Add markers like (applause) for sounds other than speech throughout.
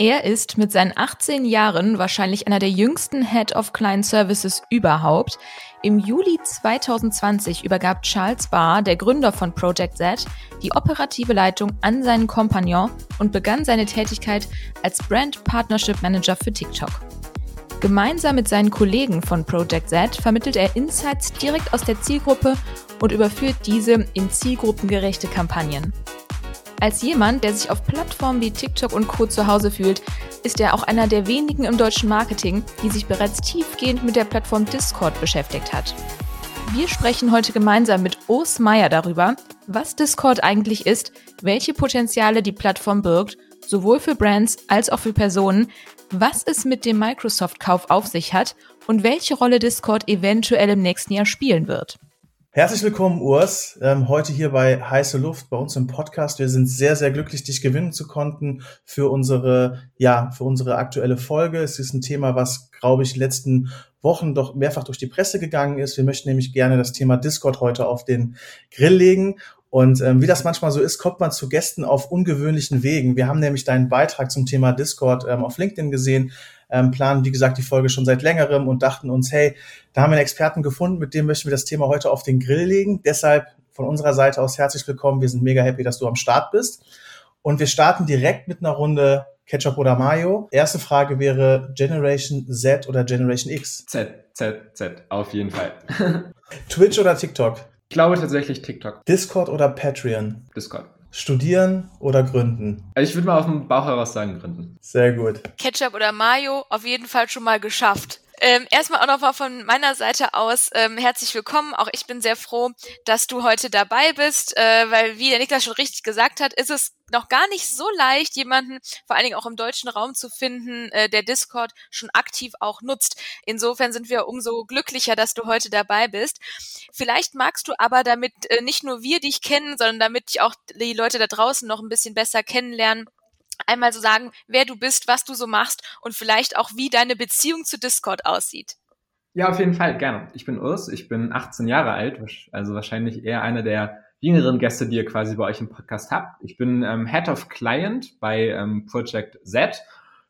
Er ist mit seinen 18 Jahren wahrscheinlich einer der jüngsten Head of Client Services überhaupt. Im Juli 2020 übergab Charles Barr, der Gründer von Project Z, die operative Leitung an seinen Kompagnon und begann seine Tätigkeit als Brand Partnership Manager für TikTok. Gemeinsam mit seinen Kollegen von Project Z vermittelt er Insights direkt aus der Zielgruppe und überführt diese in zielgruppengerechte Kampagnen. Als jemand, der sich auf Plattformen wie TikTok und Co. zu Hause fühlt, ist er auch einer der wenigen im deutschen Marketing, die sich bereits tiefgehend mit der Plattform Discord beschäftigt hat. Wir sprechen heute gemeinsam mit Urs Meier darüber, was Discord eigentlich ist, welche Potenziale die Plattform birgt, sowohl für Brands als auch für Personen, was es mit dem Microsoft-Kauf auf sich hat und welche Rolle Discord eventuell im nächsten Jahr spielen wird. Herzlich willkommen, Urs. Ähm, heute hier bei Heiße Luft bei uns im Podcast. Wir sind sehr, sehr glücklich, dich gewinnen zu konnten für unsere, ja, für unsere aktuelle Folge. Es ist ein Thema, was, glaube ich, letzten Wochen doch mehrfach durch die Presse gegangen ist. Wir möchten nämlich gerne das Thema Discord heute auf den Grill legen. Und ähm, wie das manchmal so ist, kommt man zu Gästen auf ungewöhnlichen Wegen. Wir haben nämlich deinen Beitrag zum Thema Discord ähm, auf LinkedIn gesehen, ähm, planen, wie gesagt, die Folge schon seit längerem und dachten uns, hey, da haben wir einen Experten gefunden, mit dem möchten wir das Thema heute auf den Grill legen. Deshalb von unserer Seite aus herzlich willkommen. Wir sind mega happy, dass du am Start bist. Und wir starten direkt mit einer Runde Ketchup oder Mayo. Erste Frage wäre Generation Z oder Generation X? Z, Z, Z, auf jeden Fall. (laughs) Twitch oder TikTok? Ich glaube tatsächlich TikTok. Discord oder Patreon? Discord. Studieren oder gründen? Also ich würde mal auf dem Bauch heraus sagen gründen. Sehr gut. Ketchup oder Mayo auf jeden Fall schon mal geschafft. Ähm, erstmal auch noch mal von meiner Seite aus ähm, herzlich willkommen. Auch ich bin sehr froh, dass du heute dabei bist, äh, weil wie der Niklas schon richtig gesagt hat, ist es noch gar nicht so leicht, jemanden vor allen Dingen auch im deutschen Raum zu finden, äh, der Discord schon aktiv auch nutzt. Insofern sind wir umso glücklicher, dass du heute dabei bist. Vielleicht magst du aber, damit äh, nicht nur wir dich kennen, sondern damit auch die Leute da draußen noch ein bisschen besser kennenlernen, einmal so sagen, wer du bist, was du so machst und vielleicht auch, wie deine Beziehung zu Discord aussieht. Ja, auf jeden Fall, gerne. Ich bin Urs, ich bin 18 Jahre alt, also wahrscheinlich eher einer der jüngeren Gäste, die ihr quasi bei euch im Podcast habt. Ich bin ähm, Head of Client bei ähm, Project Z.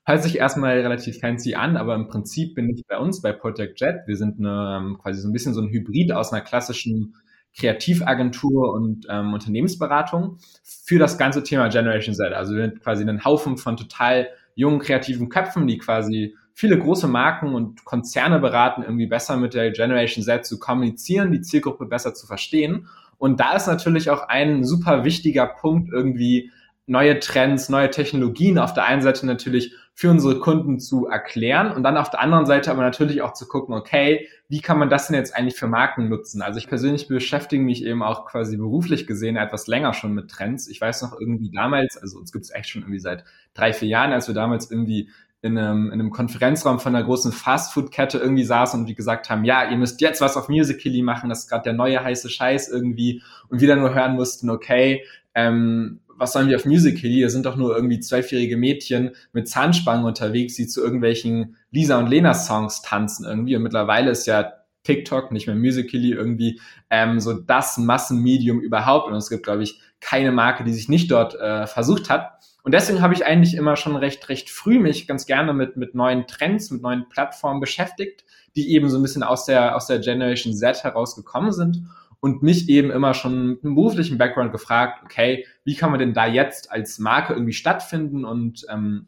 Hört sich erstmal relativ fancy an, aber im Prinzip bin ich bei uns bei Project Jet. Wir sind eine, ähm, quasi so ein bisschen so ein Hybrid aus einer klassischen Kreativagentur und ähm, Unternehmensberatung für das ganze Thema Generation Z. Also wir sind quasi einen Haufen von total jungen, kreativen Köpfen, die quasi viele große Marken und Konzerne beraten, irgendwie besser mit der Generation Z zu kommunizieren, die Zielgruppe besser zu verstehen. Und da ist natürlich auch ein super wichtiger Punkt irgendwie neue Trends, neue Technologien auf der einen Seite natürlich für unsere Kunden zu erklären und dann auf der anderen Seite aber natürlich auch zu gucken, okay, wie kann man das denn jetzt eigentlich für Marken nutzen? Also ich persönlich beschäftige mich eben auch quasi beruflich gesehen etwas länger schon mit Trends. Ich weiß noch irgendwie damals, also uns gibt es echt schon irgendwie seit drei, vier Jahren, als wir damals irgendwie in einem, in einem Konferenzraum von einer großen Fastfood-Kette irgendwie saßen und die gesagt haben, ja, ihr müsst jetzt was auf Musical.ly machen, das ist gerade der neue heiße Scheiß irgendwie und dann nur hören mussten, okay, ähm, was sollen wir auf Musical.ly? Da sind doch nur irgendwie zwölfjährige Mädchen mit Zahnspangen unterwegs, die zu irgendwelchen Lisa und Lena Songs tanzen irgendwie. Und mittlerweile ist ja TikTok, nicht mehr Musical.ly irgendwie ähm, so das Massenmedium überhaupt. Und es gibt, glaube ich, keine Marke, die sich nicht dort äh, versucht hat. Und deswegen habe ich eigentlich immer schon recht, recht früh mich ganz gerne mit, mit neuen Trends, mit neuen Plattformen beschäftigt, die eben so ein bisschen aus der, aus der Generation Z herausgekommen sind und mich eben immer schon mit einem beruflichen Background gefragt, okay, wie kann man denn da jetzt als Marke irgendwie stattfinden und ähm,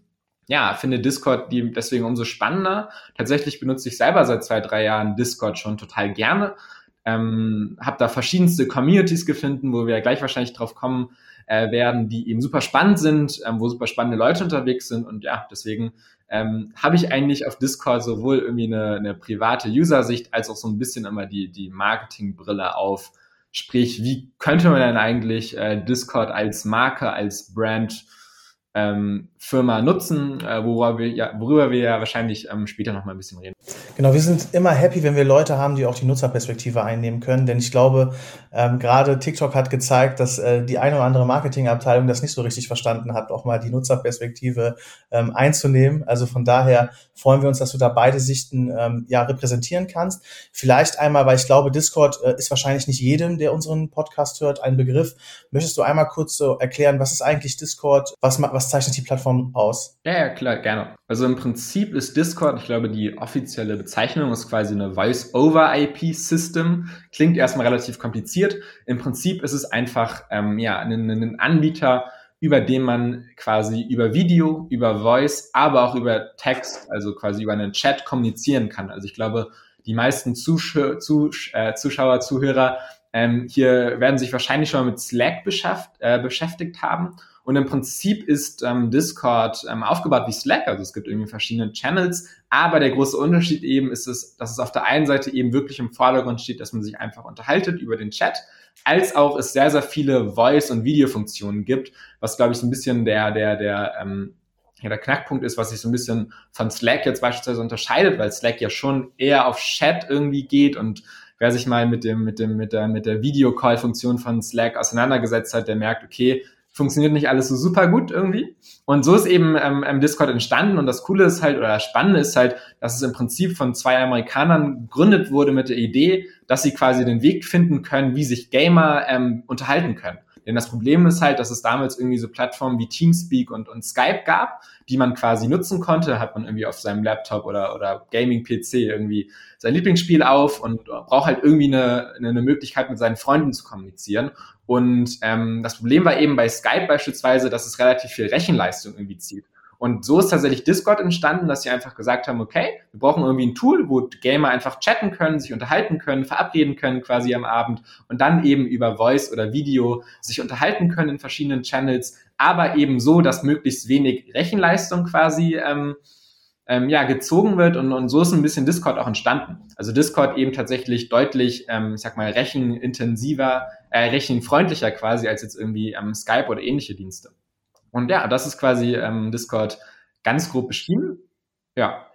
ja, finde Discord deswegen umso spannender. Tatsächlich benutze ich selber seit zwei, drei Jahren Discord schon total gerne. Ähm, habe da verschiedenste Communities gefunden, wo wir gleich wahrscheinlich drauf kommen äh, werden, die eben super spannend sind, ähm, wo super spannende Leute unterwegs sind und ja, deswegen ähm, habe ich eigentlich auf Discord sowohl irgendwie eine, eine private User-Sicht als auch so ein bisschen immer die, die Marketingbrille auf. Sprich, wie könnte man denn eigentlich äh, Discord als Marke, als Brand ähm, Firma nutzen, äh, worüber, wir ja, worüber wir ja wahrscheinlich ähm, später noch mal ein bisschen reden. Genau, wir sind immer happy, wenn wir Leute haben, die auch die Nutzerperspektive einnehmen können, denn ich glaube, ähm, gerade TikTok hat gezeigt, dass äh, die eine oder andere Marketingabteilung das nicht so richtig verstanden hat, auch mal die Nutzerperspektive ähm, einzunehmen. Also von daher freuen wir uns, dass du da beide Sichten ähm, ja repräsentieren kannst. Vielleicht einmal, weil ich glaube, Discord äh, ist wahrscheinlich nicht jedem, der unseren Podcast hört, ein Begriff. Möchtest du einmal kurz so erklären, was ist eigentlich Discord? Was, was zeichnet die Plattform aus? Ja, ja, klar, gerne. Also im Prinzip ist Discord, ich glaube, die offizielle Bezeichnung ist quasi eine Voice-over-IP-System. Klingt erstmal relativ kompliziert. Im Prinzip ist es einfach ähm, ja, ein, ein Anbieter, über den man quasi über Video, über Voice, aber auch über Text, also quasi über einen Chat kommunizieren kann. Also ich glaube, die meisten Zusch Zusch äh, Zuschauer, Zuhörer ähm, hier werden sich wahrscheinlich schon mal mit Slack äh, beschäftigt haben. Und im Prinzip ist ähm, Discord ähm, aufgebaut wie Slack, also es gibt irgendwie verschiedene Channels, aber der große Unterschied eben ist es, dass es auf der einen Seite eben wirklich im Vordergrund steht, dass man sich einfach unterhaltet über den Chat, als auch es sehr, sehr viele Voice- und Videofunktionen gibt, was, glaube ich, so ein bisschen der, der, der, ähm, ja, der Knackpunkt ist, was sich so ein bisschen von Slack jetzt beispielsweise unterscheidet, weil Slack ja schon eher auf Chat irgendwie geht und wer sich mal mit dem, mit dem, mit der, mit der Videocall-Funktion von Slack auseinandergesetzt hat, der merkt, okay, funktioniert nicht alles so super gut irgendwie. Und so ist eben ähm, Discord entstanden. Und das Coole ist halt, oder das Spannende ist halt, dass es im Prinzip von zwei Amerikanern gegründet wurde mit der Idee, dass sie quasi den Weg finden können, wie sich Gamer ähm, unterhalten können. Denn das Problem ist halt, dass es damals irgendwie so Plattformen wie Teamspeak und, und Skype gab, die man quasi nutzen konnte. Hat man irgendwie auf seinem Laptop oder, oder Gaming-PC irgendwie sein Lieblingsspiel auf und braucht halt irgendwie eine, eine Möglichkeit, mit seinen Freunden zu kommunizieren. Und ähm, das Problem war eben bei Skype beispielsweise, dass es relativ viel Rechenleistung irgendwie zieht. Und so ist tatsächlich Discord entstanden, dass sie einfach gesagt haben, okay, wir brauchen irgendwie ein Tool, wo Gamer einfach chatten können, sich unterhalten können, verabreden können quasi am Abend und dann eben über Voice oder Video sich unterhalten können in verschiedenen Channels, aber eben so, dass möglichst wenig Rechenleistung quasi ähm, ähm, ja, gezogen wird und, und so ist ein bisschen Discord auch entstanden. Also Discord eben tatsächlich deutlich, ähm, ich sag mal, rechenintensiver, äh, rechenfreundlicher quasi als jetzt irgendwie ähm, Skype oder ähnliche Dienste. Und ja, das ist quasi ähm, Discord ganz grob beschrieben. Ja,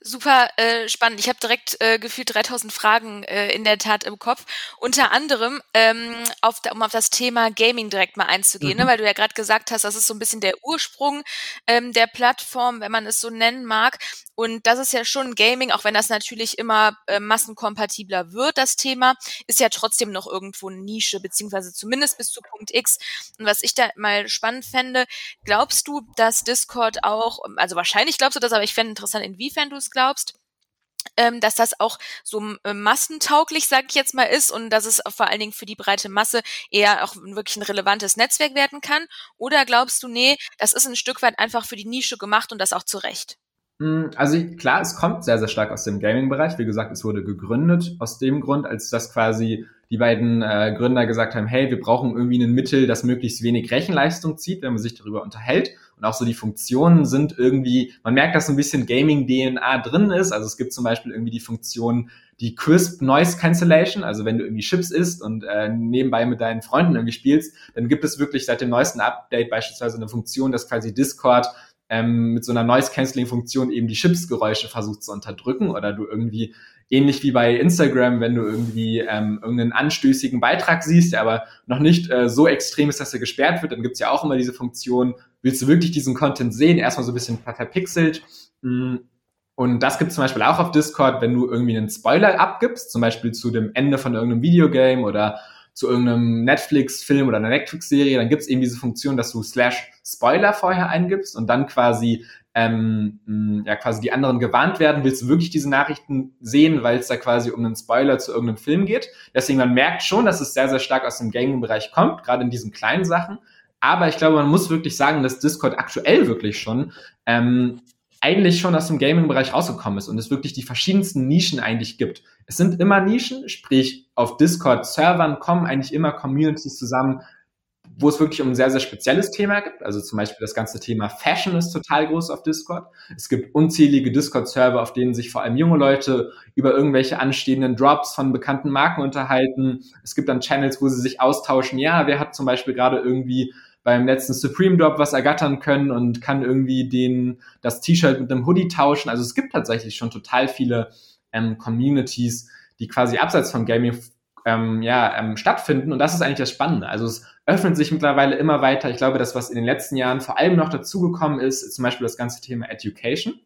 super äh, spannend. Ich habe direkt äh, gefühlt 3000 Fragen äh, in der Tat im Kopf. Unter anderem, ähm, auf da, um auf das Thema Gaming direkt mal einzugehen, ne? mhm. ne? weil du ja gerade gesagt hast, das ist so ein bisschen der Ursprung ähm, der Plattform, wenn man es so nennen mag. Und das ist ja schon Gaming, auch wenn das natürlich immer äh, massenkompatibler wird, das Thema, ist ja trotzdem noch irgendwo eine Nische, beziehungsweise zumindest bis zu Punkt X. Und was ich da mal spannend fände, glaubst du, dass Discord auch, also wahrscheinlich glaubst du das, aber ich fände interessant, inwiefern du es glaubst, ähm, dass das auch so äh, massentauglich, sage ich jetzt mal, ist und dass es vor allen Dingen für die breite Masse eher auch wirklich ein relevantes Netzwerk werden kann? Oder glaubst du, nee, das ist ein Stück weit einfach für die Nische gemacht und das auch zu Recht? Hm, also klar, es kommt sehr, sehr stark aus dem Gaming-Bereich. Wie gesagt, es wurde gegründet aus dem Grund, als das quasi die beiden äh, Gründer gesagt haben, hey, wir brauchen irgendwie ein Mittel, das möglichst wenig Rechenleistung zieht, wenn man sich darüber unterhält. Und auch so die Funktionen sind irgendwie, man merkt, dass ein bisschen Gaming-DNA drin ist. Also es gibt zum Beispiel irgendwie die Funktion, die Crisp Noise Cancellation, also wenn du irgendwie Chips isst und äh, nebenbei mit deinen Freunden irgendwie spielst, dann gibt es wirklich seit dem neuesten Update beispielsweise eine Funktion, dass quasi Discord ähm, mit so einer Noise-Canceling-Funktion eben die Chips-Geräusche versucht zu unterdrücken oder du irgendwie ähnlich wie bei Instagram, wenn du irgendwie ähm, irgendeinen anstößigen Beitrag siehst, der aber noch nicht äh, so extrem ist, dass er gesperrt wird, dann gibt's ja auch immer diese Funktion, willst du wirklich diesen Content sehen, erstmal so ein bisschen verpixelt. Mm. Und das gibt zum Beispiel auch auf Discord, wenn du irgendwie einen Spoiler abgibst, zum Beispiel zu dem Ende von irgendeinem Videogame oder zu irgendeinem Netflix-Film oder einer Netflix-Serie, dann gibt es eben diese Funktion, dass du slash Spoiler vorher eingibst und dann quasi ähm, ja quasi die anderen gewarnt werden, willst du wirklich diese Nachrichten sehen, weil es da quasi um einen Spoiler zu irgendeinem Film geht. Deswegen man merkt schon, dass es sehr, sehr stark aus dem Gaming-Bereich kommt, gerade in diesen kleinen Sachen. Aber ich glaube, man muss wirklich sagen, dass Discord aktuell wirklich schon ähm, eigentlich schon aus dem Gaming-Bereich rausgekommen ist und es wirklich die verschiedensten Nischen eigentlich gibt. Es sind immer Nischen, sprich auf Discord-Servern kommen eigentlich immer Communities zusammen, wo es wirklich um ein sehr, sehr spezielles Thema gibt. Also zum Beispiel das ganze Thema Fashion ist total groß auf Discord. Es gibt unzählige Discord-Server, auf denen sich vor allem junge Leute über irgendwelche anstehenden Drops von bekannten Marken unterhalten. Es gibt dann Channels, wo sie sich austauschen. Ja, wer hat zum Beispiel gerade irgendwie beim letzten Supreme Drop was ergattern können und kann irgendwie den, das T-Shirt mit einem Hoodie tauschen. Also es gibt tatsächlich schon total viele ähm, Communities, die quasi abseits von Gaming ähm, ja, ähm, stattfinden. Und das ist eigentlich das Spannende. Also es öffnet sich mittlerweile immer weiter. Ich glaube, das, was in den letzten Jahren vor allem noch dazugekommen ist, ist zum Beispiel das ganze Thema Education.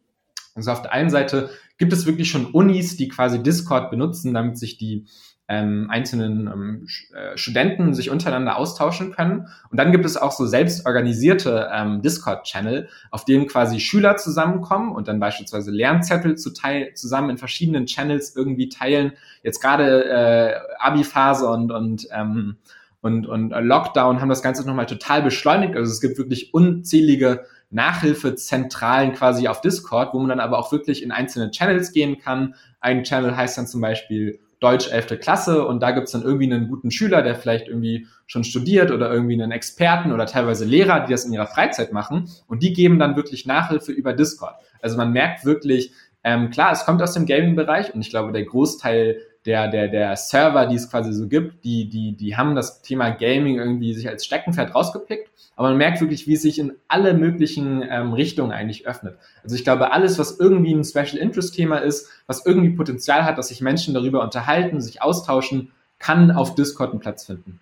Also auf der einen Seite gibt es wirklich schon Unis, die quasi Discord benutzen, damit sich die ähm, einzelnen ähm, äh, Studenten sich untereinander austauschen können. Und dann gibt es auch so selbstorganisierte ähm, Discord-Channel, auf denen quasi Schüler zusammenkommen und dann beispielsweise Lernzettel zu teil zusammen in verschiedenen Channels irgendwie teilen. Jetzt gerade äh, Abi-Phase und, und ähm, und, und Lockdown haben das Ganze nochmal total beschleunigt. Also es gibt wirklich unzählige Nachhilfezentralen quasi auf Discord, wo man dann aber auch wirklich in einzelne Channels gehen kann. Ein Channel heißt dann zum Beispiel Deutsch 11. Klasse und da gibt's dann irgendwie einen guten Schüler, der vielleicht irgendwie schon studiert oder irgendwie einen Experten oder teilweise Lehrer, die das in ihrer Freizeit machen und die geben dann wirklich Nachhilfe über Discord. Also man merkt wirklich, ähm, klar, es kommt aus dem Gaming-Bereich und ich glaube, der Großteil der, der, der Server, die es quasi so gibt, die, die, die haben das Thema Gaming irgendwie sich als Steckenpferd rausgepickt. Aber man merkt wirklich, wie es sich in alle möglichen ähm, Richtungen eigentlich öffnet. Also ich glaube, alles, was irgendwie ein Special Interest Thema ist, was irgendwie Potenzial hat, dass sich Menschen darüber unterhalten, sich austauschen, kann auf Discord einen Platz finden.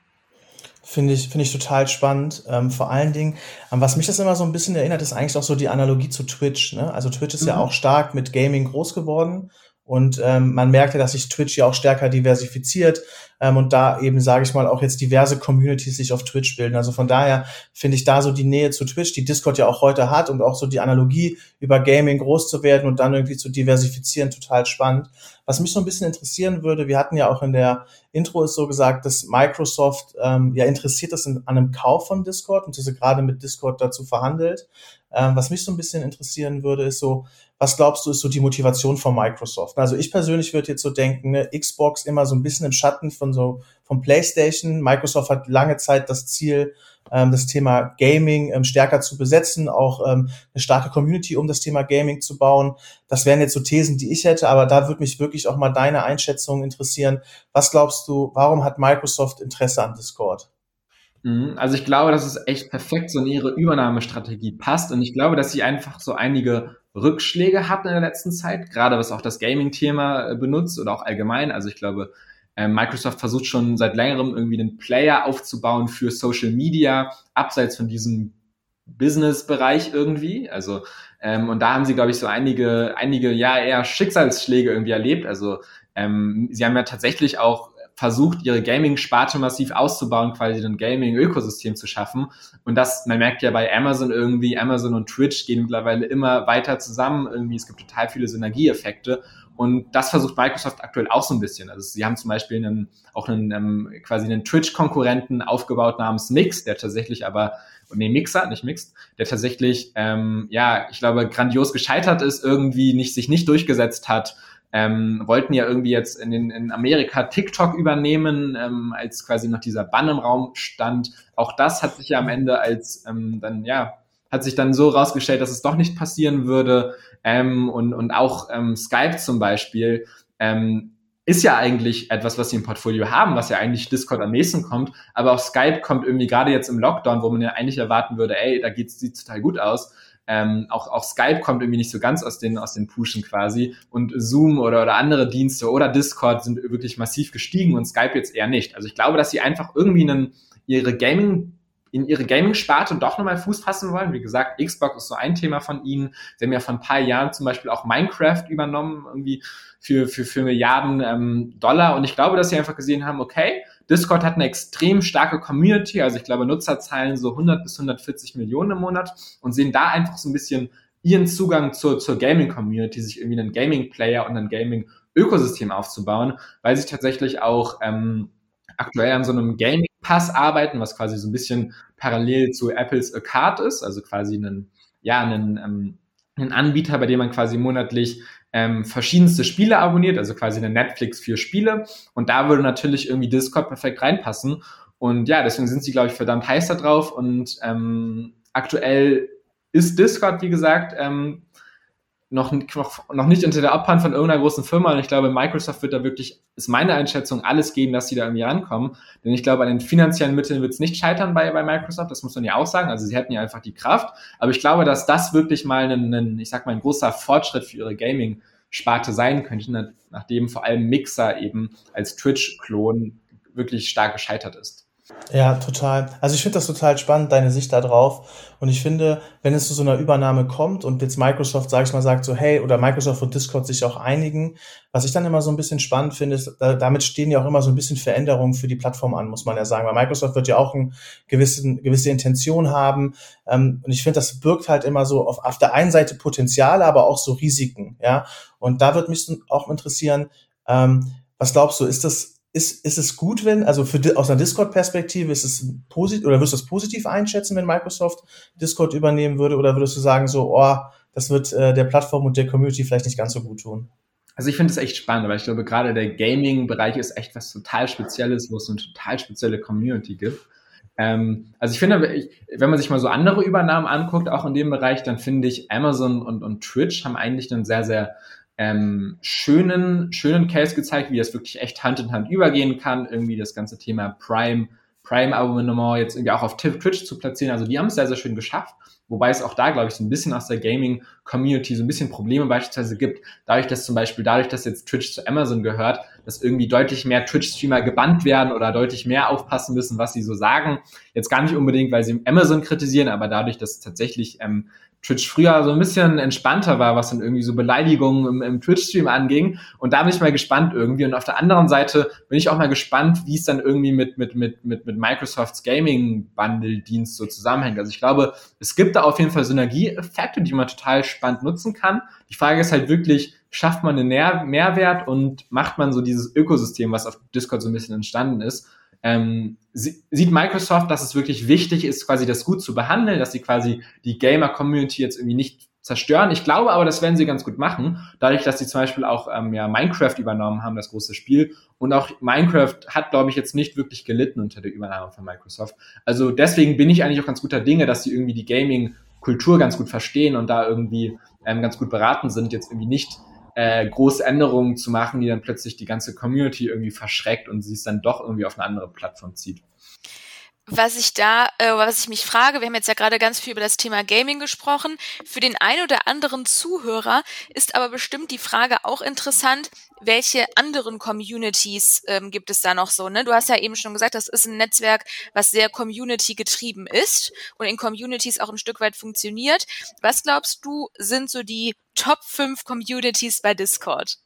Finde ich, finde ich total spannend. Ähm, vor allen Dingen, an was mich das immer so ein bisschen erinnert, ist eigentlich auch so die Analogie zu Twitch. Ne? Also Twitch ist mhm. ja auch stark mit Gaming groß geworden und ähm, man merkt ja, dass sich Twitch ja auch stärker diversifiziert ähm, und da eben, sage ich mal, auch jetzt diverse Communities sich auf Twitch bilden. Also von daher finde ich da so die Nähe zu Twitch, die Discord ja auch heute hat und auch so die Analogie über Gaming groß zu werden und dann irgendwie zu diversifizieren, total spannend. Was mich so ein bisschen interessieren würde, wir hatten ja auch in der Intro ist so gesagt, dass Microsoft ähm, ja interessiert ist an einem Kauf von Discord und diese gerade mit Discord dazu verhandelt. Ähm, was mich so ein bisschen interessieren würde, ist so, was glaubst du, ist so die Motivation von Microsoft? Also ich persönlich würde jetzt so denken, ne, Xbox immer so ein bisschen im Schatten von so vom PlayStation. Microsoft hat lange Zeit das Ziel, ähm, das Thema Gaming ähm, stärker zu besetzen, auch ähm, eine starke Community um das Thema Gaming zu bauen. Das wären jetzt so Thesen, die ich hätte, aber da würde mich wirklich auch mal deine Einschätzung interessieren. Was glaubst du, warum hat Microsoft Interesse an Discord? Mhm. Also ich glaube, dass es echt perfekt so in ihre Übernahmestrategie passt und ich glaube, dass sie einfach so einige Rückschläge hatten in der letzten Zeit, gerade was auch das Gaming-Thema äh, benutzt oder auch allgemein. Also ich glaube, ähm, Microsoft versucht schon seit längerem irgendwie einen Player aufzubauen für Social Media, abseits von diesem Business-Bereich irgendwie. Also ähm, und da haben sie, glaube ich, so einige, einige ja eher Schicksalsschläge irgendwie erlebt. Also ähm, sie haben ja tatsächlich auch versucht, ihre Gaming-Sparte massiv auszubauen, quasi ein Gaming-Ökosystem zu schaffen. Und das, man merkt ja bei Amazon irgendwie, Amazon und Twitch gehen mittlerweile immer weiter zusammen. Irgendwie, es gibt total viele Synergieeffekte. Und das versucht Microsoft aktuell auch so ein bisschen. Also sie haben zum Beispiel einen, auch einen ähm, quasi einen Twitch-Konkurrenten aufgebaut namens Mix, der tatsächlich aber, nee, Mixer, nicht Mixed, der tatsächlich, ähm, ja, ich glaube, grandios gescheitert ist, irgendwie nicht, sich nicht durchgesetzt hat ähm, wollten ja irgendwie jetzt in, den, in Amerika TikTok übernehmen, ähm, als quasi noch dieser Bann im Raum stand. Auch das hat sich ja am Ende als ähm, dann, ja, hat sich dann so rausgestellt, dass es doch nicht passieren würde. Ähm, und, und auch ähm, Skype zum Beispiel ähm, ist ja eigentlich etwas, was sie im Portfolio haben, was ja eigentlich Discord am nächsten kommt. Aber auch Skype kommt irgendwie gerade jetzt im Lockdown, wo man ja eigentlich erwarten würde, ey, da geht's, sieht total gut aus ähm, auch, auch Skype kommt irgendwie nicht so ganz aus den, aus den Pushen quasi und Zoom oder, oder andere Dienste oder Discord sind wirklich massiv gestiegen und Skype jetzt eher nicht. Also ich glaube, dass sie einfach irgendwie einen, ihre Gaming in ihre Gaming-Sparte doch nochmal Fuß fassen wollen. Wie gesagt, Xbox ist so ein Thema von ihnen. Sie haben ja vor ein paar Jahren zum Beispiel auch Minecraft übernommen, irgendwie für, für, für Milliarden ähm, Dollar. Und ich glaube, dass sie einfach gesehen haben, okay, Discord hat eine extrem starke Community, also ich glaube Nutzerzahlen so 100 bis 140 Millionen im Monat und sehen da einfach so ein bisschen ihren Zugang zur, zur Gaming-Community, sich irgendwie einen Gaming-Player und ein Gaming-Ökosystem aufzubauen, weil sie tatsächlich auch ähm, aktuell an so einem Gaming-Pass arbeiten, was quasi so ein bisschen parallel zu Apples Arcade ist, also quasi einen, ja, einen, ähm, einen Anbieter, bei dem man quasi monatlich ähm, verschiedenste Spiele abonniert, also quasi eine Netflix für Spiele. Und da würde natürlich irgendwie Discord perfekt reinpassen. Und ja, deswegen sind sie, glaube ich, verdammt heiß da drauf. Und ähm, aktuell ist Discord, wie gesagt, ähm, noch, noch, noch nicht unter der Abhand von irgendeiner großen Firma. Und ich glaube, Microsoft wird da wirklich, ist meine Einschätzung, alles geben, dass sie da irgendwie rankommen. Denn ich glaube, an den finanziellen Mitteln wird es nicht scheitern bei, bei Microsoft. Das muss man ja auch sagen. Also sie hätten ja einfach die Kraft. Aber ich glaube, dass das wirklich mal ein, ein ich sag mal, ein großer Fortschritt für ihre Gaming-Sparte sein könnte, nachdem vor allem Mixer eben als Twitch-Klon wirklich stark gescheitert ist. Ja, total. Also ich finde das total spannend, deine Sicht da drauf. Und ich finde, wenn es zu so einer Übernahme kommt und jetzt Microsoft, sag ich mal, sagt so, hey, oder Microsoft und Discord sich auch einigen, was ich dann immer so ein bisschen spannend finde, ist, damit stehen ja auch immer so ein bisschen Veränderungen für die Plattform an, muss man ja sagen. Weil Microsoft wird ja auch eine gewissen, gewisse Intention haben. Ähm, und ich finde, das birgt halt immer so auf, auf der einen Seite Potenziale, aber auch so Risiken. Ja. Und da wird mich auch interessieren, ähm, was glaubst du, ist das ist, ist es gut, wenn, also für, aus einer Discord-Perspektive ist es positiv, oder würdest du es positiv einschätzen, wenn Microsoft Discord übernehmen würde, oder würdest du sagen so, oh, das wird äh, der Plattform und der Community vielleicht nicht ganz so gut tun? Also ich finde es echt spannend, weil ich glaube, gerade der Gaming-Bereich ist echt was total Spezielles, wo es eine total spezielle Community gibt. Ähm, also ich finde, wenn man sich mal so andere Übernahmen anguckt, auch in dem Bereich, dann finde ich Amazon und, und Twitch haben eigentlich einen sehr, sehr ähm, schönen, schönen Case gezeigt, wie das wirklich echt Hand in Hand übergehen kann. Irgendwie das ganze Thema Prime, Prime-Abonnement jetzt irgendwie auch auf Twitch zu platzieren. Also die haben es sehr, sehr schön geschafft. Wobei es auch da, glaube ich, so ein bisschen aus der Gaming-Community so ein bisschen Probleme beispielsweise gibt. Dadurch, dass zum Beispiel, dadurch, dass jetzt Twitch zu Amazon gehört, dass irgendwie deutlich mehr Twitch-Streamer gebannt werden oder deutlich mehr aufpassen müssen, was sie so sagen. Jetzt gar nicht unbedingt, weil sie Amazon kritisieren, aber dadurch, dass tatsächlich ähm, Twitch früher so ein bisschen entspannter war, was dann irgendwie so Beleidigungen im, im Twitch-Stream anging. Und da bin ich mal gespannt irgendwie. Und auf der anderen Seite bin ich auch mal gespannt, wie es dann irgendwie mit, mit, mit, mit, mit Microsofts Gaming-Bundle-Dienst so zusammenhängt. Also ich glaube, es gibt da auf jeden Fall Synergieeffekte, die man total spannend nutzen kann. Die Frage ist halt wirklich, schafft man einen Mehrwert und macht man so dieses Ökosystem, was auf Discord so ein bisschen entstanden ist, ähm, sieht Microsoft, dass es wirklich wichtig ist, quasi das gut zu behandeln, dass sie quasi die Gamer-Community jetzt irgendwie nicht zerstören. Ich glaube aber, das werden sie ganz gut machen, dadurch, dass sie zum Beispiel auch ähm, ja, Minecraft übernommen haben, das große Spiel. Und auch Minecraft hat, glaube ich, jetzt nicht wirklich gelitten unter der Übernahme von Microsoft. Also deswegen bin ich eigentlich auch ganz guter Dinge, dass sie irgendwie die Gaming-Kultur ganz gut verstehen und da irgendwie ähm, ganz gut beraten sind, jetzt irgendwie nicht äh, große Änderungen zu machen, die dann plötzlich die ganze Community irgendwie verschreckt und sie es dann doch irgendwie auf eine andere Plattform zieht was ich da, äh, was ich mich frage, wir haben jetzt ja gerade ganz viel über das Thema Gaming gesprochen. Für den einen oder anderen Zuhörer ist aber bestimmt die Frage auch interessant, welche anderen Communities ähm, gibt es da noch so? Ne? Du hast ja eben schon gesagt, das ist ein Netzwerk, was sehr Community getrieben ist und in Communities auch ein Stück weit funktioniert. Was glaubst du, sind so die Top 5 Communities bei Discord?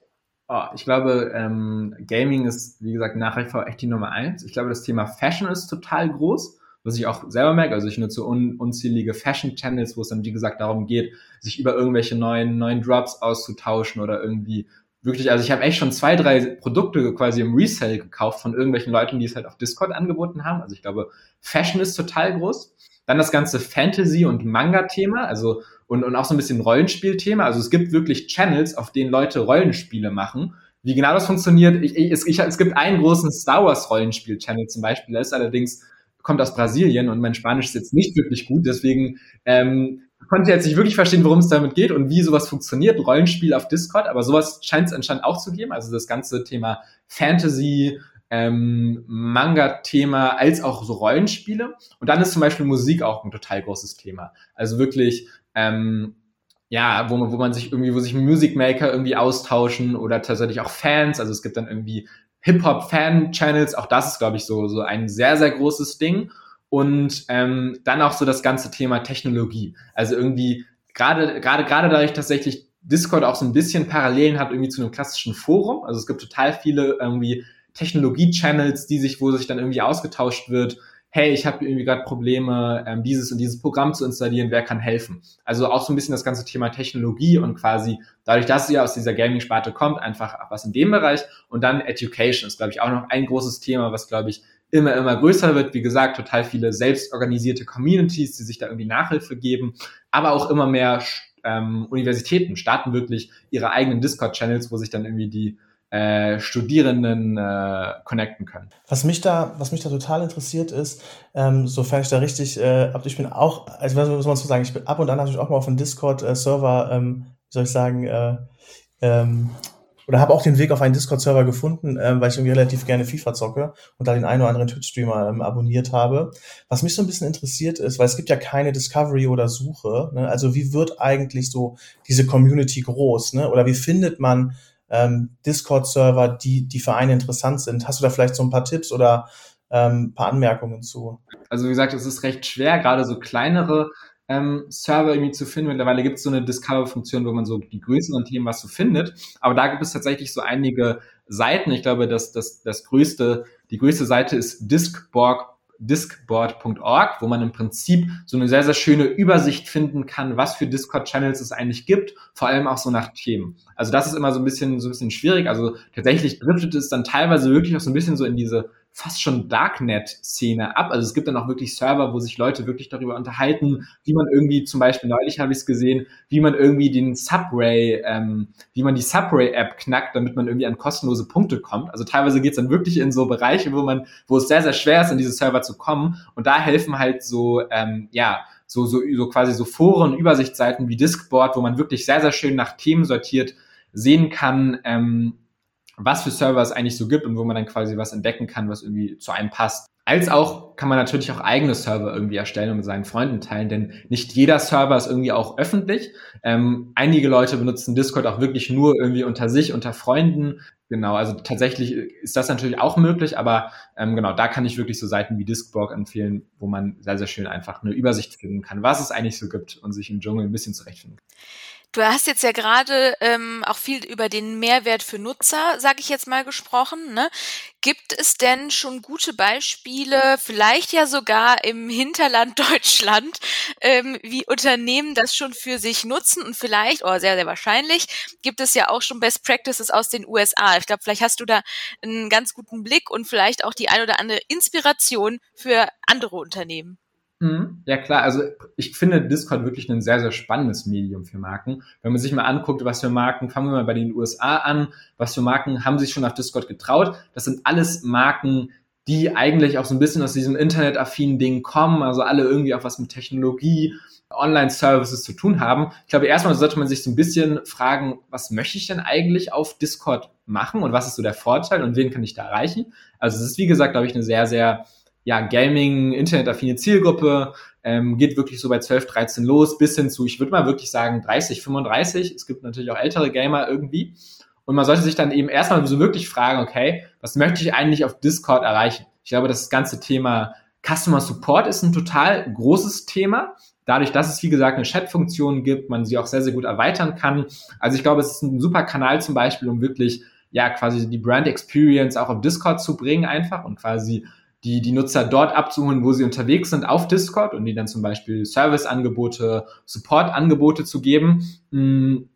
Oh, ich glaube, ähm, Gaming ist, wie gesagt, nach wie vor echt die Nummer eins. Ich glaube, das Thema Fashion ist total groß, was ich auch selber merke. Also ich nutze un unzählige Fashion-Channels, wo es dann, wie gesagt, darum geht, sich über irgendwelche neuen, neuen Drops auszutauschen oder irgendwie wirklich, also ich habe echt schon zwei, drei Produkte quasi im Resell gekauft von irgendwelchen Leuten, die es halt auf Discord angeboten haben. Also ich glaube, Fashion ist total groß. Dann das ganze Fantasy- und Manga-Thema, also und, und auch so ein bisschen Rollenspiel-Thema. Also es gibt wirklich Channels, auf denen Leute Rollenspiele machen. Wie genau das funktioniert, ich, ich, es, ich, es gibt einen großen Star Wars Rollenspiel-Channel zum Beispiel, der ist allerdings, kommt aus Brasilien und mein Spanisch ist jetzt nicht wirklich gut, deswegen ähm, konnte jetzt nicht wirklich verstehen, worum es damit geht und wie sowas funktioniert, Rollenspiel auf Discord, aber sowas scheint es anscheinend auch zu geben. Also das ganze Thema Fantasy, ähm, Manga-Thema als auch so Rollenspiele. Und dann ist zum Beispiel Musik auch ein total großes Thema. Also wirklich, ähm, ja, wo wo man sich irgendwie, wo sich Music Maker irgendwie austauschen oder tatsächlich auch Fans. Also es gibt dann irgendwie Hip-Hop-Fan-Channels. Auch das ist, glaube ich, so, so ein sehr, sehr großes Ding. Und ähm, dann auch so das ganze Thema Technologie. Also irgendwie gerade, gerade, gerade dadurch tatsächlich Discord auch so ein bisschen Parallelen hat irgendwie zu einem klassischen Forum. Also es gibt total viele irgendwie Technologie-Channels, die sich, wo sich dann irgendwie ausgetauscht wird, hey, ich habe irgendwie gerade Probleme, ähm, dieses und dieses Programm zu installieren, wer kann helfen? Also auch so ein bisschen das ganze Thema Technologie und quasi dadurch, dass sie aus dieser Gaming-Sparte kommt, einfach was in dem Bereich. Und dann Education ist, glaube ich, auch noch ein großes Thema, was, glaube ich, immer, immer größer wird. Wie gesagt, total viele selbstorganisierte Communities, die sich da irgendwie Nachhilfe geben, aber auch immer mehr ähm, Universitäten starten wirklich ihre eigenen Discord-Channels, wo sich dann irgendwie die äh, Studierenden äh, connecten können. Was mich da, was mich da total interessiert ist, ähm, sofern ich da richtig, äh, ich bin auch, also was muss man so sagen, ich bin ab und an natürlich auch mal auf einem Discord-Server ähm, wie soll ich sagen, äh, ähm, oder habe auch den Weg auf einen Discord-Server gefunden, ähm, weil ich irgendwie relativ gerne FIFA zocke und da den einen oder anderen Twitch-Streamer ähm, abonniert habe. Was mich so ein bisschen interessiert ist, weil es gibt ja keine Discovery oder Suche, ne? also wie wird eigentlich so diese Community groß, ne? oder wie findet man ähm, Discord-Server, die, die für einen interessant sind? Hast du da vielleicht so ein paar Tipps oder ähm, paar Anmerkungen zu? Also wie gesagt, es ist recht schwer, gerade so kleinere ähm, Server irgendwie zu finden. Mittlerweile gibt es so eine Discover-Funktion, wo man so die größeren Themen was so findet. Aber da gibt es tatsächlich so einige Seiten. Ich glaube, dass das, das größte, die größte Seite ist Discborg discboard.org, wo man im Prinzip so eine sehr, sehr schöne Übersicht finden kann, was für Discord-Channels es eigentlich gibt, vor allem auch so nach Themen. Also das ist immer so ein bisschen, so ein bisschen schwierig. Also tatsächlich driftet es dann teilweise wirklich auch so ein bisschen so in diese fast schon Darknet-Szene ab. Also es gibt dann auch wirklich Server, wo sich Leute wirklich darüber unterhalten, wie man irgendwie, zum Beispiel neulich habe ich es gesehen, wie man irgendwie den Subway, ähm, wie man die Subway-App knackt, damit man irgendwie an kostenlose Punkte kommt. Also teilweise geht es dann wirklich in so Bereiche, wo man, wo es sehr, sehr schwer ist, in diese Server zu kommen. Und da helfen halt so, ähm, ja, so, so, so quasi so Foren, Übersichtsseiten wie Discboard, wo man wirklich sehr, sehr schön nach Themen sortiert sehen kann, ähm, was für Server es eigentlich so gibt und wo man dann quasi was entdecken kann, was irgendwie zu einem passt. Als auch kann man natürlich auch eigene Server irgendwie erstellen und mit seinen Freunden teilen, denn nicht jeder Server ist irgendwie auch öffentlich. Ähm, einige Leute benutzen Discord auch wirklich nur irgendwie unter sich, unter Freunden. Genau, also tatsächlich ist das natürlich auch möglich, aber ähm, genau, da kann ich wirklich so Seiten wie Discblog empfehlen, wo man sehr, sehr schön einfach eine Übersicht finden kann, was es eigentlich so gibt und sich im Dschungel ein bisschen zurechtfinden kann. Du hast jetzt ja gerade ähm, auch viel über den Mehrwert für Nutzer, sage ich jetzt mal, gesprochen. Ne? Gibt es denn schon gute Beispiele, vielleicht ja sogar im Hinterland (laughs) Deutschland, ähm, wie Unternehmen das schon für sich nutzen und vielleicht, oder oh, sehr, sehr wahrscheinlich, gibt es ja auch schon Best Practices aus den USA. Ich glaube, vielleicht hast du da einen ganz guten Blick und vielleicht auch die ein oder andere Inspiration für andere Unternehmen. Mhm. Ja klar, also ich finde Discord wirklich ein sehr, sehr spannendes Medium für Marken. Wenn man sich mal anguckt, was für Marken, fangen wir mal bei den USA an, was für Marken haben sich schon auf Discord getraut. Das sind alles Marken, die eigentlich auch so ein bisschen aus diesem internetaffinen Ding kommen, also alle irgendwie auch was mit Technologie, Online-Services zu tun haben. Ich glaube, erstmal sollte man sich so ein bisschen fragen, was möchte ich denn eigentlich auf Discord machen und was ist so der Vorteil und wen kann ich da erreichen? Also es ist, wie gesagt, glaube ich, eine sehr, sehr ja, Gaming, internetaffine Zielgruppe, ähm, geht wirklich so bei 12, 13 los, bis hin zu, ich würde mal wirklich sagen, 30, 35. Es gibt natürlich auch ältere Gamer irgendwie. Und man sollte sich dann eben erstmal so wirklich fragen, okay, was möchte ich eigentlich auf Discord erreichen? Ich glaube, das ganze Thema Customer Support ist ein total großes Thema. Dadurch, dass es, wie gesagt, eine Chat-Funktion gibt, man sie auch sehr, sehr gut erweitern kann. Also ich glaube, es ist ein super Kanal zum Beispiel, um wirklich, ja, quasi die Brand Experience auch auf Discord zu bringen einfach und quasi die, die Nutzer dort abzuholen, wo sie unterwegs sind auf Discord und die dann zum Beispiel Serviceangebote, Supportangebote zu geben. Mhm.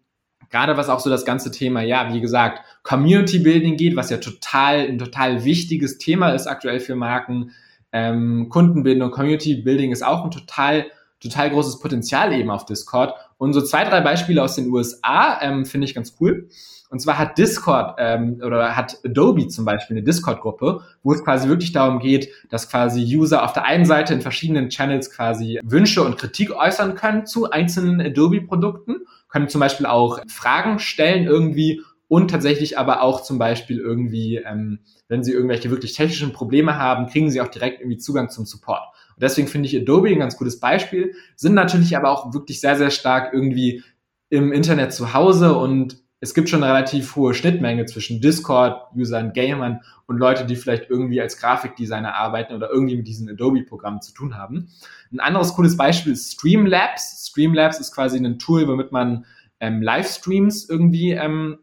Gerade was auch so das ganze Thema, ja, wie gesagt, Community Building geht, was ja total, ein total wichtiges Thema ist aktuell für Marken. Ähm, Kundenbildung, Community Building ist auch ein total, total großes Potenzial eben auf Discord. Und so zwei, drei Beispiele aus den USA ähm, finde ich ganz cool. Und zwar hat Discord ähm, oder hat Adobe zum Beispiel eine Discord-Gruppe, wo es quasi wirklich darum geht, dass quasi User auf der einen Seite in verschiedenen Channels quasi Wünsche und Kritik äußern können zu einzelnen Adobe-Produkten, können zum Beispiel auch Fragen stellen irgendwie und tatsächlich aber auch zum Beispiel irgendwie, ähm, wenn sie irgendwelche wirklich technischen Probleme haben, kriegen sie auch direkt irgendwie Zugang zum Support. Und deswegen finde ich Adobe ein ganz gutes Beispiel, sind natürlich aber auch wirklich sehr, sehr stark irgendwie im Internet zu Hause und es gibt schon eine relativ hohe Schnittmenge zwischen Discord-Usern, Gamern und Leute, die vielleicht irgendwie als Grafikdesigner arbeiten oder irgendwie mit diesen Adobe-Programmen zu tun haben. Ein anderes cooles Beispiel ist Streamlabs. Streamlabs ist quasi ein Tool, womit man ähm, Livestreams irgendwie ähm,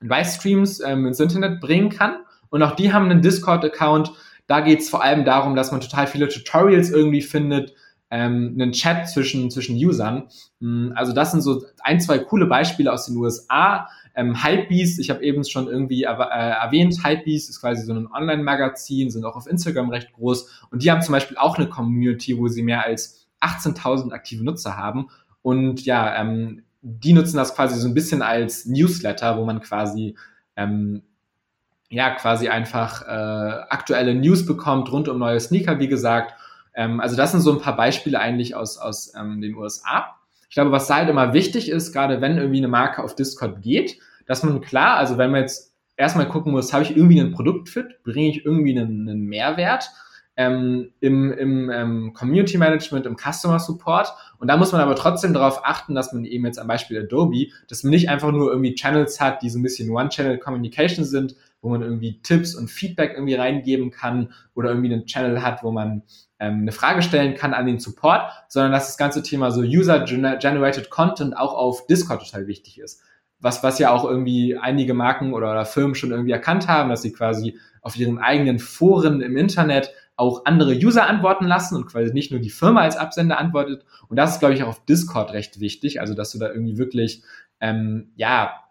Livestreams ähm, ins Internet bringen kann. Und auch die haben einen Discord-Account. Da geht es vor allem darum, dass man total viele Tutorials irgendwie findet, ähm, einen Chat zwischen, zwischen Usern. Mm, also das sind so ein, zwei coole Beispiele aus den USA. Ähm, Hypebeast, ich habe eben schon irgendwie äh, erwähnt, Hypebeast ist quasi so ein Online-Magazin, sind auch auf Instagram recht groß und die haben zum Beispiel auch eine Community, wo sie mehr als 18.000 aktive Nutzer haben und ja, ähm, die nutzen das quasi so ein bisschen als Newsletter, wo man quasi ähm, ja quasi einfach äh, aktuelle News bekommt rund um neue Sneaker, wie gesagt ähm, also das sind so ein paar Beispiele eigentlich aus, aus ähm, den USA. Ich glaube, was da halt immer wichtig ist, gerade wenn irgendwie eine Marke auf Discord geht, dass man klar, also wenn man jetzt erstmal gucken muss, habe ich irgendwie einen Produktfit, bringe ich irgendwie einen, einen Mehrwert ähm, im, im ähm, Community Management, im Customer Support. Und da muss man aber trotzdem darauf achten, dass man eben jetzt am Beispiel Adobe, dass man nicht einfach nur irgendwie Channels hat, die so ein bisschen One-Channel Communication sind, wo man irgendwie Tipps und Feedback irgendwie reingeben kann oder irgendwie einen Channel hat, wo man ähm, eine Frage stellen kann an den Support, sondern dass das ganze Thema so User-Generated Content auch auf Discord total wichtig ist. Was, was ja auch irgendwie einige Marken oder, oder Firmen schon irgendwie erkannt haben, dass sie quasi auf ihren eigenen Foren im Internet auch andere User antworten lassen und quasi nicht nur die Firma als Absender antwortet. Und das ist, glaube ich, auch auf Discord recht wichtig. Also, dass du da irgendwie wirklich, ähm, ja,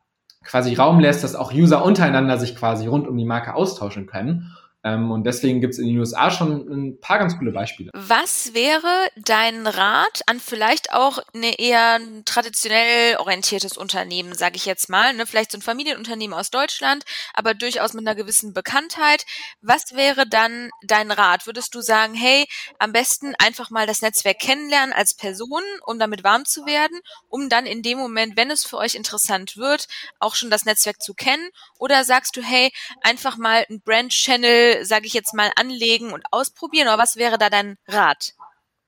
quasi Raum lässt, dass auch User untereinander sich quasi rund um die Marke austauschen können. Ähm, und deswegen gibt es in den USA schon ein paar ganz coole Beispiele. Was wäre dein Rat an vielleicht auch eine eher traditionell orientiertes Unternehmen, sage ich jetzt mal, ne? vielleicht so ein Familienunternehmen aus Deutschland, aber durchaus mit einer gewissen Bekanntheit. Was wäre dann dein Rat? Würdest du sagen, hey, am besten einfach mal das Netzwerk kennenlernen als Person, um damit warm zu werden, um dann in dem Moment, wenn es für euch interessant wird, auch schon das Netzwerk zu kennen? Oder sagst du, hey, einfach mal ein Brand-Channel sage ich jetzt mal, anlegen und ausprobieren? Oder was wäre da dein Rat?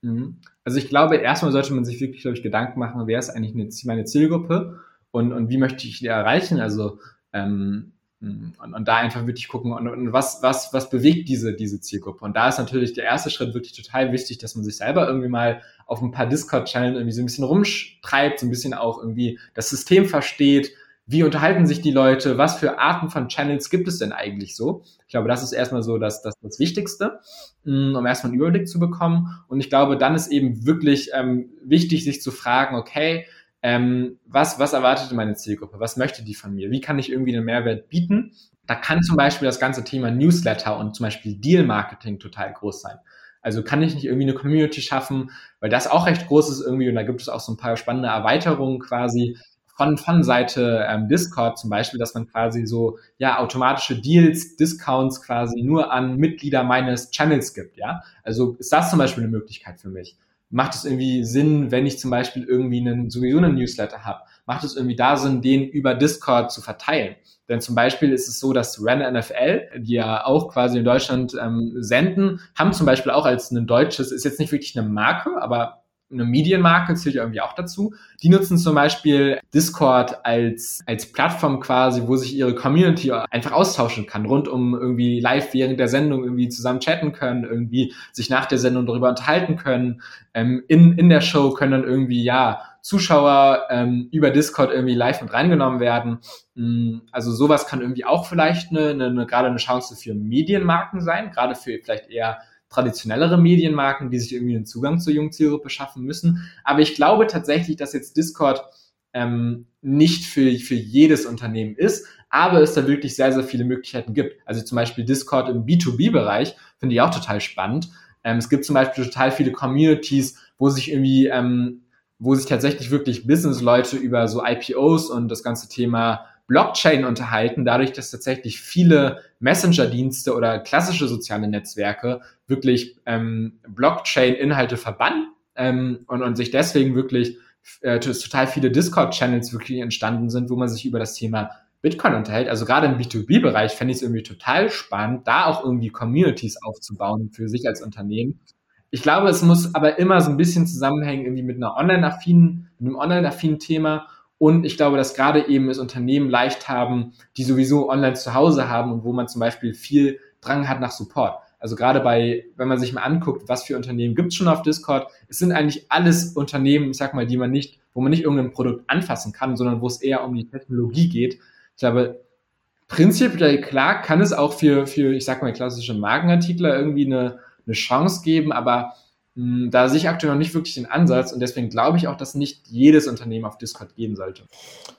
Mhm. Also ich glaube, erstmal sollte man sich wirklich, glaube ich, Gedanken machen, wer ist eigentlich eine, meine Zielgruppe und, und wie möchte ich die erreichen? Also ähm, und, und da einfach wirklich gucken, und, und was, was, was bewegt diese, diese Zielgruppe? Und da ist natürlich der erste Schritt wirklich total wichtig, dass man sich selber irgendwie mal auf ein paar Discord-Channels irgendwie so ein bisschen rumtreibt, so ein bisschen auch irgendwie das System versteht, wie unterhalten sich die Leute, was für Arten von Channels gibt es denn eigentlich so? Ich glaube, das ist erstmal so das, das, das Wichtigste, mm, um erstmal einen Überblick zu bekommen. Und ich glaube, dann ist eben wirklich ähm, wichtig, sich zu fragen, okay, ähm, was, was erwartet meine Zielgruppe? Was möchte die von mir? Wie kann ich irgendwie einen Mehrwert bieten? Da kann zum Beispiel das ganze Thema Newsletter und zum Beispiel Deal-Marketing total groß sein. Also kann ich nicht irgendwie eine Community schaffen, weil das auch recht groß ist irgendwie und da gibt es auch so ein paar spannende Erweiterungen quasi, von, von Seite ähm, Discord zum Beispiel, dass man quasi so ja automatische Deals, Discounts quasi nur an Mitglieder meines Channels gibt, ja. Also ist das zum Beispiel eine Möglichkeit für mich. Macht es irgendwie Sinn, wenn ich zum Beispiel irgendwie einen, sowieso einen Newsletter habe? Macht es irgendwie da Sinn, den über Discord zu verteilen? Denn zum Beispiel ist es so, dass Ren NFL, die ja auch quasi in Deutschland ähm, senden, haben zum Beispiel auch als ein deutsches, ist jetzt nicht wirklich eine Marke, aber eine Medienmarke zählt ja irgendwie auch dazu. Die nutzen zum Beispiel Discord als, als Plattform quasi, wo sich ihre Community einfach austauschen kann, rund um irgendwie live während der Sendung irgendwie zusammen chatten können, irgendwie sich nach der Sendung darüber unterhalten können. Ähm, in, in der Show können dann irgendwie, ja, Zuschauer ähm, über Discord irgendwie live mit reingenommen werden. Mm, also sowas kann irgendwie auch vielleicht eine, eine, eine gerade eine Chance für Medienmarken sein, gerade für vielleicht eher traditionellere Medienmarken, die sich irgendwie einen Zugang zur jungen Zielgruppe schaffen müssen. Aber ich glaube tatsächlich, dass jetzt Discord ähm, nicht für, für jedes Unternehmen ist, aber es da wirklich sehr, sehr viele Möglichkeiten gibt. Also zum Beispiel Discord im B2B-Bereich finde ich auch total spannend. Ähm, es gibt zum Beispiel total viele Communities, wo sich irgendwie, ähm, wo sich tatsächlich wirklich Business-Leute über so IPOs und das ganze Thema Blockchain unterhalten, dadurch, dass tatsächlich viele Messenger-Dienste oder klassische soziale Netzwerke wirklich ähm, Blockchain-Inhalte verbannen ähm, und, und sich deswegen wirklich äh, total viele Discord-Channels wirklich entstanden sind, wo man sich über das Thema Bitcoin unterhält. Also gerade im B2B-Bereich fände ich es irgendwie total spannend, da auch irgendwie Communities aufzubauen für sich als Unternehmen. Ich glaube, es muss aber immer so ein bisschen zusammenhängen irgendwie mit einer online-affinen, mit einem online-affinen Thema und ich glaube, dass gerade eben es Unternehmen leicht haben, die sowieso online zu Hause haben und wo man zum Beispiel viel Drang hat nach Support. Also gerade bei, wenn man sich mal anguckt, was für Unternehmen gibt es schon auf Discord, es sind eigentlich alles Unternehmen, ich sag mal, die man nicht, wo man nicht irgendein Produkt anfassen kann, sondern wo es eher um die Technologie geht. Ich glaube, prinzipiell klar kann es auch für, für ich sag mal, klassische Markenartikler irgendwie eine, eine Chance geben, aber da sehe ich aktuell noch nicht wirklich den Ansatz und deswegen glaube ich auch, dass nicht jedes Unternehmen auf Discord gehen sollte.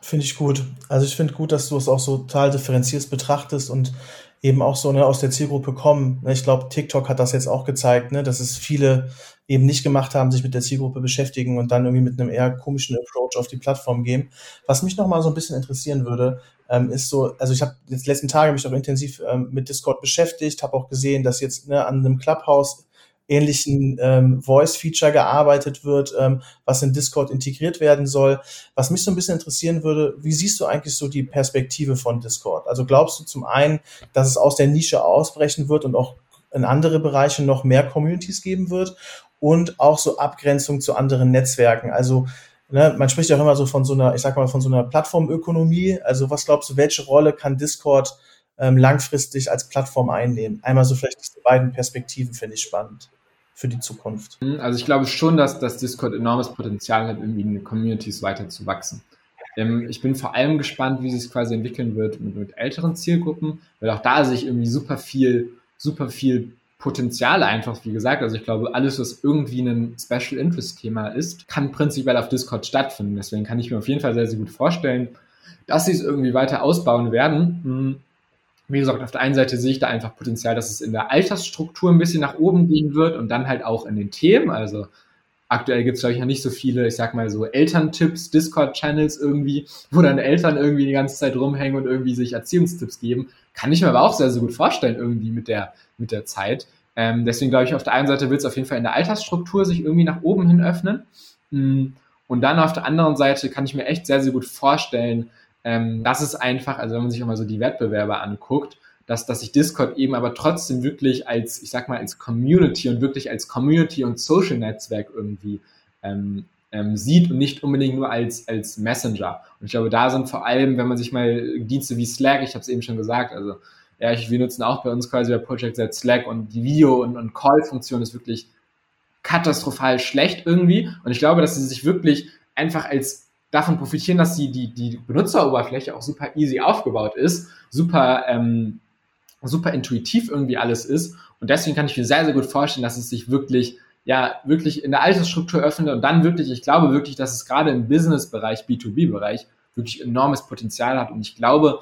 Finde ich gut. Also ich finde gut, dass du es auch so total differenziert betrachtest und eben auch so ne, aus der Zielgruppe kommen. Ne, ich glaube, TikTok hat das jetzt auch gezeigt, ne, dass es viele eben nicht gemacht haben, sich mit der Zielgruppe beschäftigen und dann irgendwie mit einem eher komischen Approach auf die Plattform gehen. Was mich noch mal so ein bisschen interessieren würde, ähm, ist so, also ich habe jetzt letzten Tage mich auch intensiv ähm, mit Discord beschäftigt, habe auch gesehen, dass jetzt ne, an einem Clubhouse ähnlichen ähm, Voice-Feature gearbeitet wird, ähm, was in Discord integriert werden soll. Was mich so ein bisschen interessieren würde, wie siehst du eigentlich so die Perspektive von Discord? Also glaubst du zum einen, dass es aus der Nische ausbrechen wird und auch in andere Bereiche noch mehr Communities geben wird und auch so Abgrenzung zu anderen Netzwerken? Also ne, man spricht ja auch immer so von so einer, ich sag mal, von so einer Plattformökonomie. Also was glaubst du, welche Rolle kann Discord ähm, langfristig als Plattform einnehmen? Einmal so vielleicht diese beiden Perspektiven finde ich spannend für die Zukunft. Mhm, also ich glaube schon, dass, dass Discord enormes Potenzial hat, irgendwie in den Communities weiter zu wachsen. Ähm, ich bin vor allem gespannt, wie sich quasi entwickeln wird mit, mit älteren Zielgruppen, weil auch da sich irgendwie super viel, super viel Potenzial einfach, wie gesagt. Also ich glaube, alles, was irgendwie ein Special Interest Thema ist, kann prinzipiell auf Discord stattfinden. Deswegen kann ich mir auf jeden Fall sehr, sehr gut vorstellen, dass sie es irgendwie weiter ausbauen werden. Wie gesagt, auf der einen Seite sehe ich da einfach Potenzial, dass es in der Altersstruktur ein bisschen nach oben gehen wird und dann halt auch in den Themen. Also aktuell gibt es, glaube ich, noch nicht so viele, ich sag mal so Elterntipps, Discord-Channels irgendwie, wo dann Eltern irgendwie die ganze Zeit rumhängen und irgendwie sich Erziehungstipps geben. Kann ich mir aber auch sehr, sehr gut vorstellen, irgendwie mit der, mit der Zeit. Ähm, deswegen glaube ich, auf der einen Seite wird es auf jeden Fall in der Altersstruktur sich irgendwie nach oben hin öffnen. Mm, und dann auf der anderen Seite kann ich mir echt sehr, sehr gut vorstellen, ähm, das ist einfach, also wenn man sich mal so die Wettbewerber anguckt, dass, dass sich Discord eben aber trotzdem wirklich als, ich sag mal, als Community und wirklich als Community und Social Netzwerk irgendwie ähm, ähm, sieht und nicht unbedingt nur als, als Messenger. Und ich glaube, da sind vor allem, wenn man sich mal Dienste wie Slack, ich habe es eben schon gesagt, also ja, ich, wir nutzen auch bei uns quasi bei Project Z Slack und die Video- und, und Call-Funktion ist wirklich katastrophal schlecht irgendwie. Und ich glaube, dass sie sich wirklich einfach als davon profitieren, dass die, die, die Benutzeroberfläche auch super easy aufgebaut ist, super, ähm, super intuitiv irgendwie alles ist. Und deswegen kann ich mir sehr, sehr gut vorstellen, dass es sich wirklich, ja, wirklich in der Altersstruktur öffnet und dann wirklich, ich glaube wirklich, dass es gerade im Business-Bereich, B2B-Bereich, wirklich enormes Potenzial hat. Und ich glaube,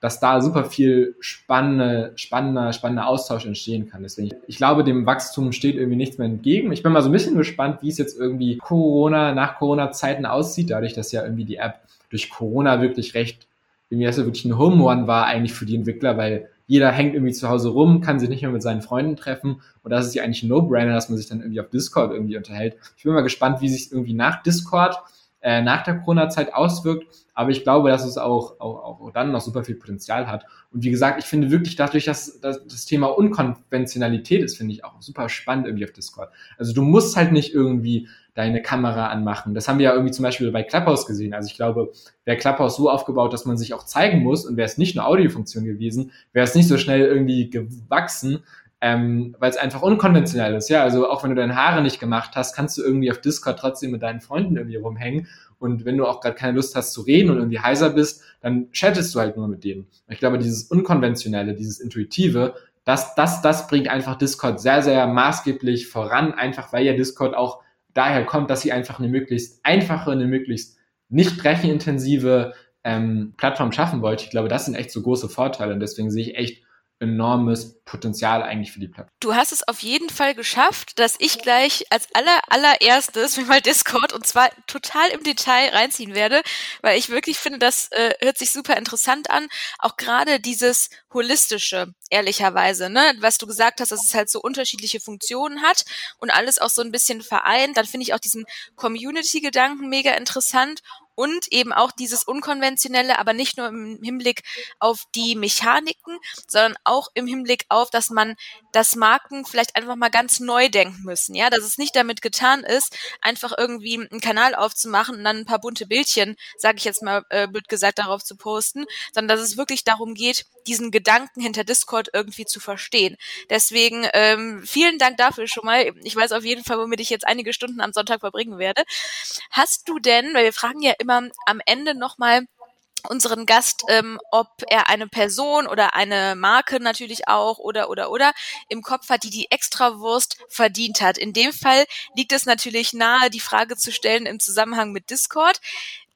dass da super viel spannende, spannender, spannender Austausch entstehen kann. Deswegen, ich glaube, dem Wachstum steht irgendwie nichts mehr entgegen. Ich bin mal so ein bisschen gespannt, wie es jetzt irgendwie Corona, nach Corona-Zeiten aussieht, dadurch, dass ja irgendwie die App durch Corona wirklich recht, irgendwie dass ja wirklich ein Home One war eigentlich für die Entwickler, weil jeder hängt irgendwie zu Hause rum, kann sich nicht mehr mit seinen Freunden treffen. Und das ist ja eigentlich ein No-Brainer, dass man sich dann irgendwie auf Discord irgendwie unterhält. Ich bin mal gespannt, wie sich irgendwie nach Discord äh, nach der Corona-Zeit auswirkt. Aber ich glaube, dass es auch, auch, auch dann noch super viel Potenzial hat. Und wie gesagt, ich finde wirklich dadurch, dass, dass das Thema Unkonventionalität ist, finde ich auch super spannend irgendwie auf Discord. Also du musst halt nicht irgendwie deine Kamera anmachen. Das haben wir ja irgendwie zum Beispiel bei Clubhouse gesehen. Also ich glaube, wäre Clubhouse so aufgebaut, dass man sich auch zeigen muss und wäre es nicht nur Audiofunktion gewesen, wäre es nicht so schnell irgendwie gewachsen, ähm, weil es einfach unkonventionell ist. Ja, also auch wenn du deine Haare nicht gemacht hast, kannst du irgendwie auf Discord trotzdem mit deinen Freunden irgendwie rumhängen. Und wenn du auch gerade keine Lust hast zu reden und irgendwie heiser bist, dann chattest du halt nur mit denen. Ich glaube, dieses Unkonventionelle, dieses Intuitive, das, das, das bringt einfach Discord sehr, sehr maßgeblich voran, einfach weil ja Discord auch daher kommt, dass sie einfach eine möglichst einfache, eine möglichst nicht rechenintensive ähm, Plattform schaffen wollte. Ich glaube, das sind echt so große Vorteile und deswegen sehe ich echt enormes Potenzial eigentlich für die Plattform. Du hast es auf jeden Fall geschafft, dass ich gleich als aller allererstes mir mal Discord und zwar total im Detail reinziehen werde, weil ich wirklich finde, das äh, hört sich super interessant an. Auch gerade dieses holistische, ehrlicherweise, ne, was du gesagt hast, dass es halt so unterschiedliche Funktionen hat und alles auch so ein bisschen vereint. Dann finde ich auch diesen Community-Gedanken mega interessant und eben auch dieses unkonventionelle, aber nicht nur im Hinblick auf die Mechaniken, sondern auch im Hinblick auf, dass man das Marken vielleicht einfach mal ganz neu denken müssen, ja, dass es nicht damit getan ist, einfach irgendwie einen Kanal aufzumachen und dann ein paar bunte Bildchen, sage ich jetzt mal äh, blöd gesagt, darauf zu posten, sondern dass es wirklich darum geht, diesen Gedanken hinter Discord irgendwie zu verstehen. Deswegen ähm, vielen Dank dafür schon mal. Ich weiß auf jeden Fall, womit ich jetzt einige Stunden am Sonntag verbringen werde. Hast du denn, weil wir fragen ja immer am Ende nochmal, unseren Gast, ähm, ob er eine Person oder eine Marke natürlich auch oder oder oder im Kopf hat, die die Extrawurst verdient hat. In dem Fall liegt es natürlich nahe, die Frage zu stellen im Zusammenhang mit Discord.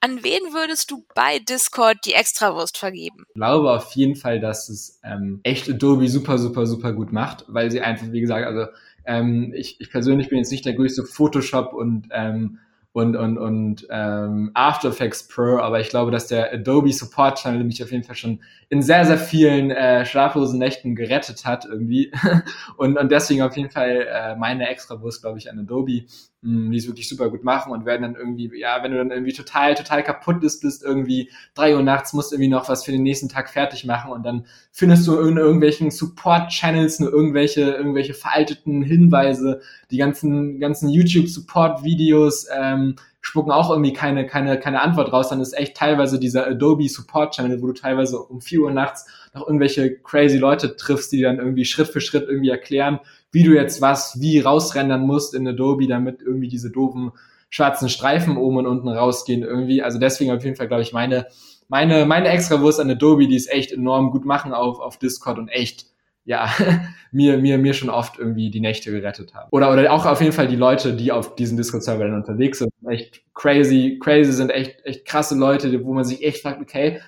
An wen würdest du bei Discord die Extrawurst vergeben? Ich glaube auf jeden Fall, dass es ähm, echt Adobe super, super, super gut macht, weil sie einfach, wie gesagt, also ähm, ich, ich persönlich bin jetzt nicht der größte Photoshop und ähm, und, und, und ähm, After Effects Pro, aber ich glaube, dass der Adobe Support Channel mich auf jeden Fall schon in sehr, sehr vielen äh, schlaflosen Nächten gerettet hat irgendwie. (laughs) und, und deswegen auf jeden Fall äh, meine Extrawurst, glaube ich, an Adobe, die es wirklich super gut machen und werden dann irgendwie, ja, wenn du dann irgendwie total, total kaputt bist, bist irgendwie drei Uhr nachts, musst irgendwie noch was für den nächsten Tag fertig machen und dann findest du in irgendwelchen Support-Channels nur irgendwelche, irgendwelche veralteten Hinweise, die ganzen, ganzen YouTube-Support-Videos, ähm, spucken auch irgendwie keine, keine, keine Antwort raus, dann ist echt teilweise dieser Adobe Support Channel, wo du teilweise um 4 Uhr nachts noch irgendwelche crazy Leute triffst, die dann irgendwie Schritt für Schritt irgendwie erklären, wie du jetzt was wie rausrendern musst in Adobe, damit irgendwie diese doofen schwarzen Streifen oben und unten rausgehen irgendwie. Also deswegen auf jeden Fall, glaube ich, meine, meine, meine Extrawurst an Adobe, die es echt enorm gut machen auf, auf Discord und echt ja, (laughs) mir, mir, mir schon oft irgendwie die Nächte gerettet haben. Oder, oder auch auf jeden Fall die Leute, die auf diesen Discord-Server dann unterwegs sind, echt crazy, crazy sind, echt, echt krasse Leute, wo man sich echt fragt, okay,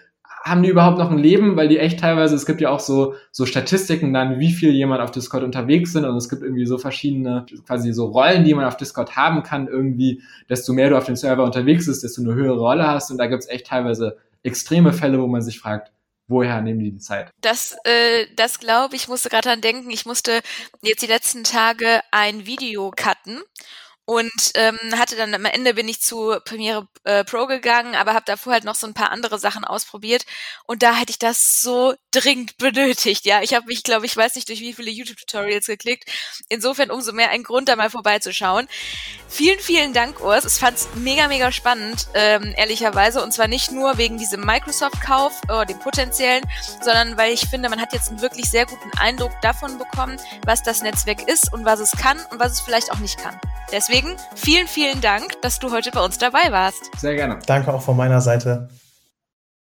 haben die überhaupt noch ein Leben? Weil die echt teilweise, es gibt ja auch so, so Statistiken dann, wie viel jemand auf Discord unterwegs sind und es gibt irgendwie so verschiedene, quasi so Rollen, die man auf Discord haben kann irgendwie. Desto mehr du auf dem Server unterwegs bist, desto eine höhere Rolle hast und da gibt's echt teilweise extreme Fälle, wo man sich fragt, woher nehmen die die Zeit? Das, äh, das glaube ich, musste gerade dran denken. Ich musste jetzt die letzten Tage ein Video cutten und ähm, hatte dann am Ende bin ich zu Premiere äh, Pro gegangen, aber habe davor halt noch so ein paar andere Sachen ausprobiert. Und da hätte ich das so dringend benötigt. Ja, ich habe mich, glaube ich, weiß nicht durch wie viele YouTube-Tutorials geklickt. Insofern umso mehr ein Grund, da mal vorbeizuschauen. Vielen, vielen Dank, Urs. Ich fand's mega, mega spannend, ähm, ehrlicherweise. Und zwar nicht nur wegen diesem Microsoft-Kauf, äh, dem potenziellen, sondern weil ich finde, man hat jetzt einen wirklich sehr guten Eindruck davon bekommen, was das Netzwerk ist und was es kann und was es vielleicht auch nicht kann. Deswegen vielen, vielen Dank, dass du heute bei uns dabei warst. Sehr gerne. Danke auch von meiner Seite.